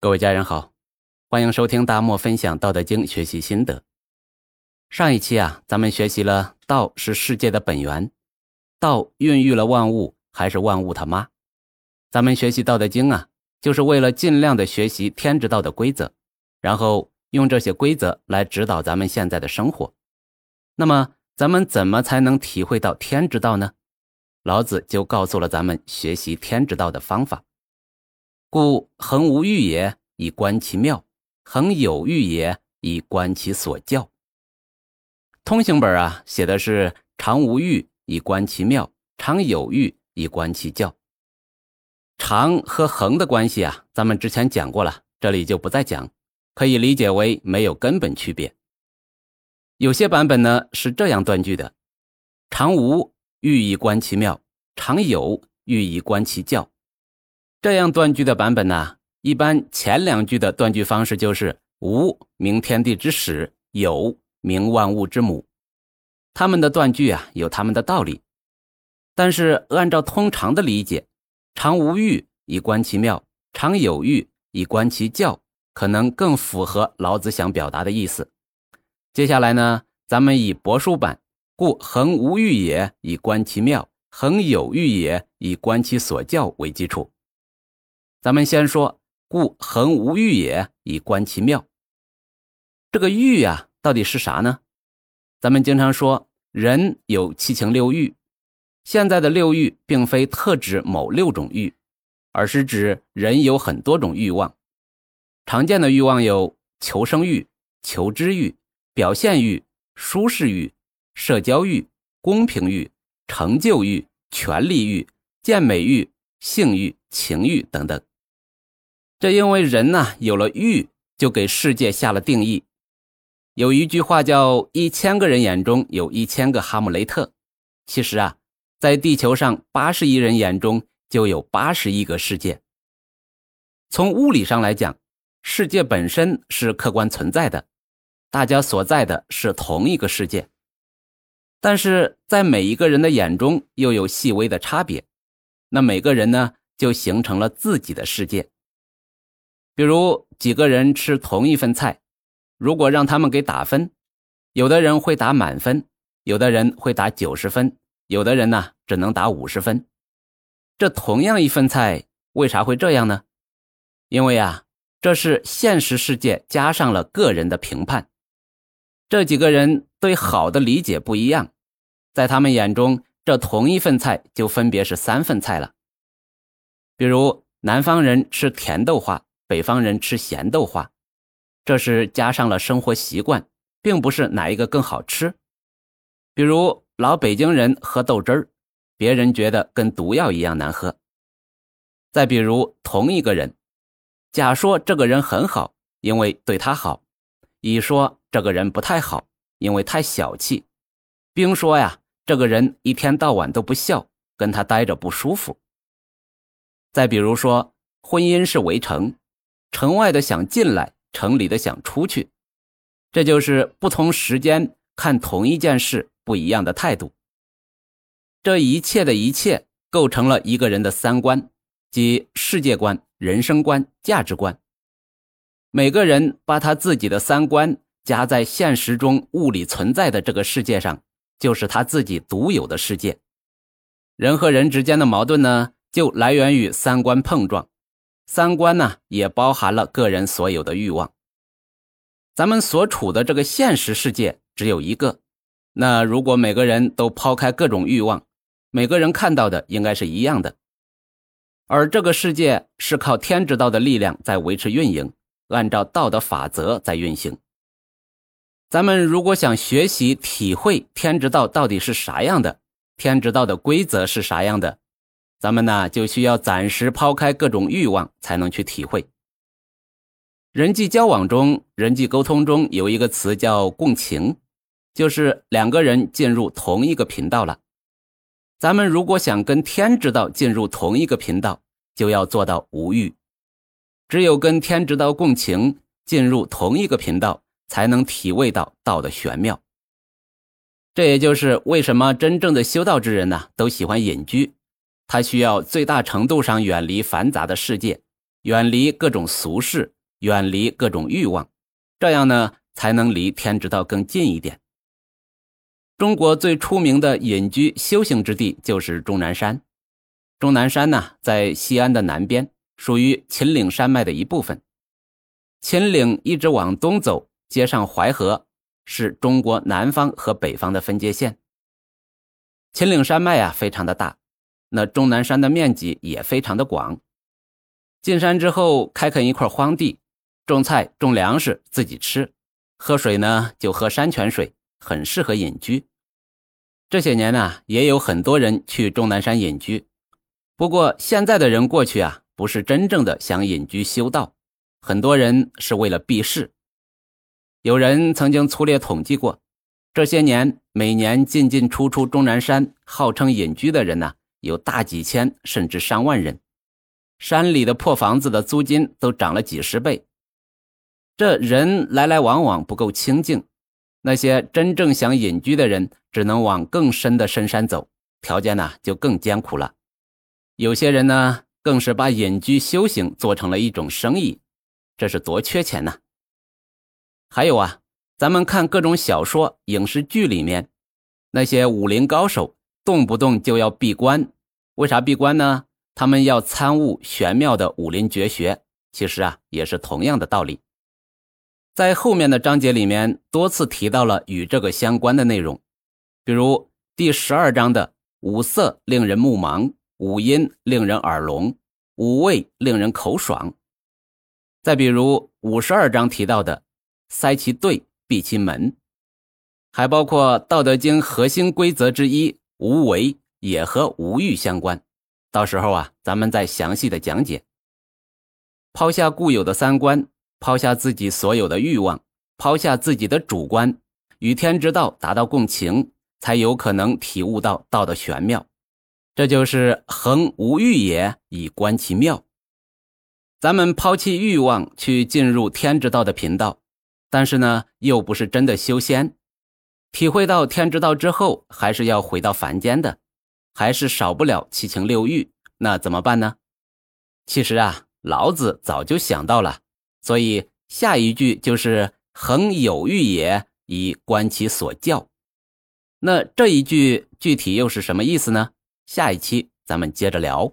各位家人好，欢迎收听大漠分享《道德经》学习心得。上一期啊，咱们学习了道是世界的本源，道孕育了万物，还是万物他妈？咱们学习《道德经》啊，就是为了尽量的学习天之道的规则，然后用这些规则来指导咱们现在的生活。那么，咱们怎么才能体会到天之道呢？老子就告诉了咱们学习天之道的方法。故恒无欲也，以观其妙；恒有欲也，以观其所教。通行本啊，写的是常无欲，以观其妙；常有欲，以观其教。常和恒的关系啊，咱们之前讲过了，这里就不再讲。可以理解为没有根本区别。有些版本呢是这样断句的：常无欲，以观其妙；常有欲，以观其教。这样断句的版本呢，一般前两句的断句方式就是“无名天地之始，有名万物之母”。他们的断句啊有他们的道理，但是按照通常的理解，“常无欲以观其妙，常有欲以观其教”，可能更符合老子想表达的意思。接下来呢，咱们以帛书版“故恒无欲也，以观其妙；恒有欲也，以观其所教”为基础。咱们先说“故恒无欲也，以观其妙”。这个欲呀，到底是啥呢？咱们经常说人有七情六欲，现在的六欲并非特指某六种欲，而是指人有很多种欲望。常见的欲望有求生欲、求知欲、表现欲、舒适欲、社交欲、公平欲、成就欲、权力欲、健美欲、性欲、情欲等等。这因为人呢有了欲，就给世界下了定义。有一句话叫“一千个人眼中有一千个哈姆雷特”，其实啊，在地球上八十亿人眼中就有八十亿个世界。从物理上来讲，世界本身是客观存在的，大家所在的是同一个世界。但是在每一个人的眼中又有细微的差别，那每个人呢就形成了自己的世界。比如几个人吃同一份菜，如果让他们给打分，有的人会打满分，有的人会打九十分，有的人呢只能打五十分。这同样一份菜，为啥会这样呢？因为啊，这是现实世界加上了个人的评判。这几个人对好的理解不一样，在他们眼中，这同一份菜就分别是三份菜了。比如南方人吃甜豆花。北方人吃咸豆花，这是加上了生活习惯，并不是哪一个更好吃。比如老北京人喝豆汁儿，别人觉得跟毒药一样难喝。再比如同一个人，甲说这个人很好，因为对他好；乙说这个人不太好，因为太小气；丙说呀，这个人一天到晚都不笑，跟他待着不舒服。再比如说，婚姻是围城。城外的想进来，城里的想出去，这就是不同时间看同一件事不一样的态度。这一切的一切构成了一个人的三观，即世界观、人生观、价值观。每个人把他自己的三观加在现实中物理存在的这个世界上，就是他自己独有的世界。人和人之间的矛盾呢，就来源于三观碰撞。三观呢，也包含了个人所有的欲望。咱们所处的这个现实世界只有一个，那如果每个人都抛开各种欲望，每个人看到的应该是一样的。而这个世界是靠天之道的力量在维持运营，按照道德法则在运行。咱们如果想学习体会天之道到底是啥样的，天之道的规则是啥样的？咱们呢就需要暂时抛开各种欲望，才能去体会。人际交往中，人际沟通中有一个词叫共情，就是两个人进入同一个频道了。咱们如果想跟天之道进入同一个频道，就要做到无欲。只有跟天之道共情，进入同一个频道，才能体味到道的玄妙。这也就是为什么真正的修道之人呢，都喜欢隐居。他需要最大程度上远离繁杂的世界，远离各种俗事，远离各种欲望，这样呢才能离天之道更近一点。中国最出名的隐居修行之地就是终南山。终南山呢，在西安的南边，属于秦岭山脉的一部分。秦岭一直往东走，接上淮河，是中国南方和北方的分界线。秦岭山脉啊，非常的大，那终南山的面积也非常的广。进山之后，开垦一块荒地，种菜、种粮食，自己吃。喝水呢，就喝山泉水，很适合隐居。这些年呢，也有很多人去终南山隐居。不过现在的人过去啊，不是真正的想隐居修道，很多人是为了避世。有人曾经粗略统计过，这些年每年进进出出终南山号称隐居的人呢，有大几千甚至上万人。山里的破房子的租金都涨了几十倍，这人来来往往不够清静。那些真正想隐居的人，只能往更深的深山走，条件呢就更艰苦了。有些人呢，更是把隐居修行做成了一种生意，这是多缺钱呐！还有啊，咱们看各种小说、影视剧里面，那些武林高手动不动就要闭关，为啥闭关呢？他们要参悟玄妙的武林绝学，其实啊也是同样的道理。在后面的章节里面多次提到了与这个相关的内容，比如第十二章的五色令人目盲，五音令人耳聋，五味令人口爽。再比如五十二章提到的塞其兑，闭其门，还包括《道德经》核心规则之一无为也和无欲相关。到时候啊，咱们再详细的讲解。抛下固有的三观，抛下自己所有的欲望，抛下自己的主观，与天之道达到共情，才有可能体悟到道的玄妙。这就是恒无欲也，以观其妙。咱们抛弃欲望去进入天之道的频道，但是呢，又不是真的修仙。体会到天之道之后，还是要回到凡间的。还是少不了七情六欲，那怎么办呢？其实啊，老子早就想到了，所以下一句就是“恒有欲也，以观其所教”。那这一句具体又是什么意思呢？下一期咱们接着聊。